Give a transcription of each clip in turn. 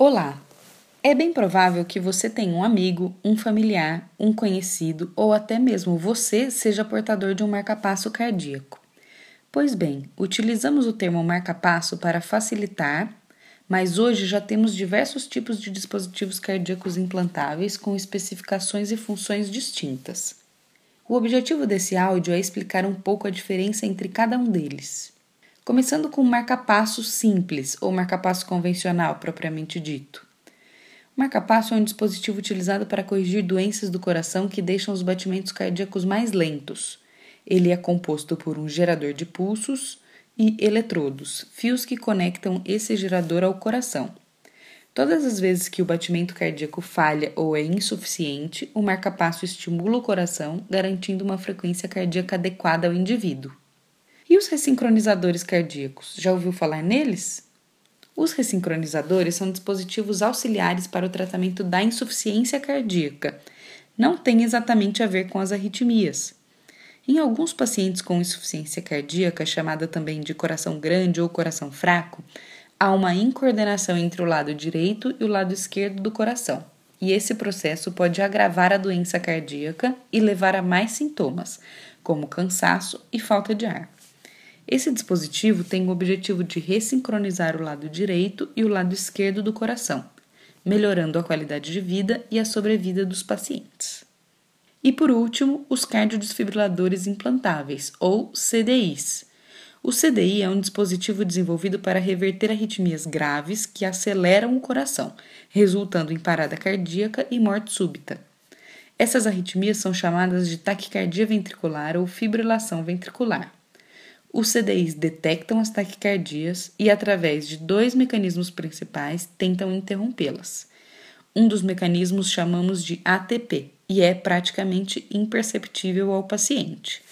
Olá! É bem provável que você tenha um amigo, um familiar, um conhecido ou até mesmo você seja portador de um marcapasso cardíaco. Pois bem, utilizamos o termo marcapasso para facilitar, mas hoje já temos diversos tipos de dispositivos cardíacos implantáveis com especificações e funções distintas. O objetivo desse áudio é explicar um pouco a diferença entre cada um deles. Começando com o marcapasso simples ou marcapasso convencional propriamente dito. O marcapasso é um dispositivo utilizado para corrigir doenças do coração que deixam os batimentos cardíacos mais lentos. Ele é composto por um gerador de pulsos e eletrodos, fios que conectam esse gerador ao coração. Todas as vezes que o batimento cardíaco falha ou é insuficiente, o marcapasso estimula o coração, garantindo uma frequência cardíaca adequada ao indivíduo. E os ressincronizadores cardíacos? Já ouviu falar neles? Os ressincronizadores são dispositivos auxiliares para o tratamento da insuficiência cardíaca. Não tem exatamente a ver com as arritmias. Em alguns pacientes com insuficiência cardíaca, chamada também de coração grande ou coração fraco, há uma incoordenação entre o lado direito e o lado esquerdo do coração, e esse processo pode agravar a doença cardíaca e levar a mais sintomas, como cansaço e falta de ar. Esse dispositivo tem o objetivo de ressincronizar o lado direito e o lado esquerdo do coração, melhorando a qualidade de vida e a sobrevida dos pacientes. E por último, os cardiodesfibriladores implantáveis, ou CDIs. O CDI é um dispositivo desenvolvido para reverter arritmias graves que aceleram o coração, resultando em parada cardíaca e morte súbita. Essas arritmias são chamadas de taquicardia ventricular ou fibrilação ventricular. Os CDIs detectam as taquicardias e, através de dois mecanismos principais, tentam interrompê-las. Um dos mecanismos chamamos de ATP e é praticamente imperceptível ao paciente.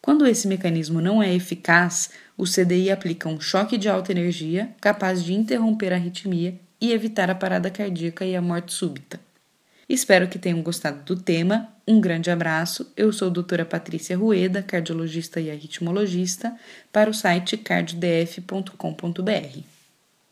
Quando esse mecanismo não é eficaz, o CDI aplica um choque de alta energia capaz de interromper a arritmia e evitar a parada cardíaca e a morte súbita. Espero que tenham gostado do tema. Um grande abraço. Eu sou a doutora Patrícia Rueda, cardiologista e arritmologista, para o site cardiodf.com.br.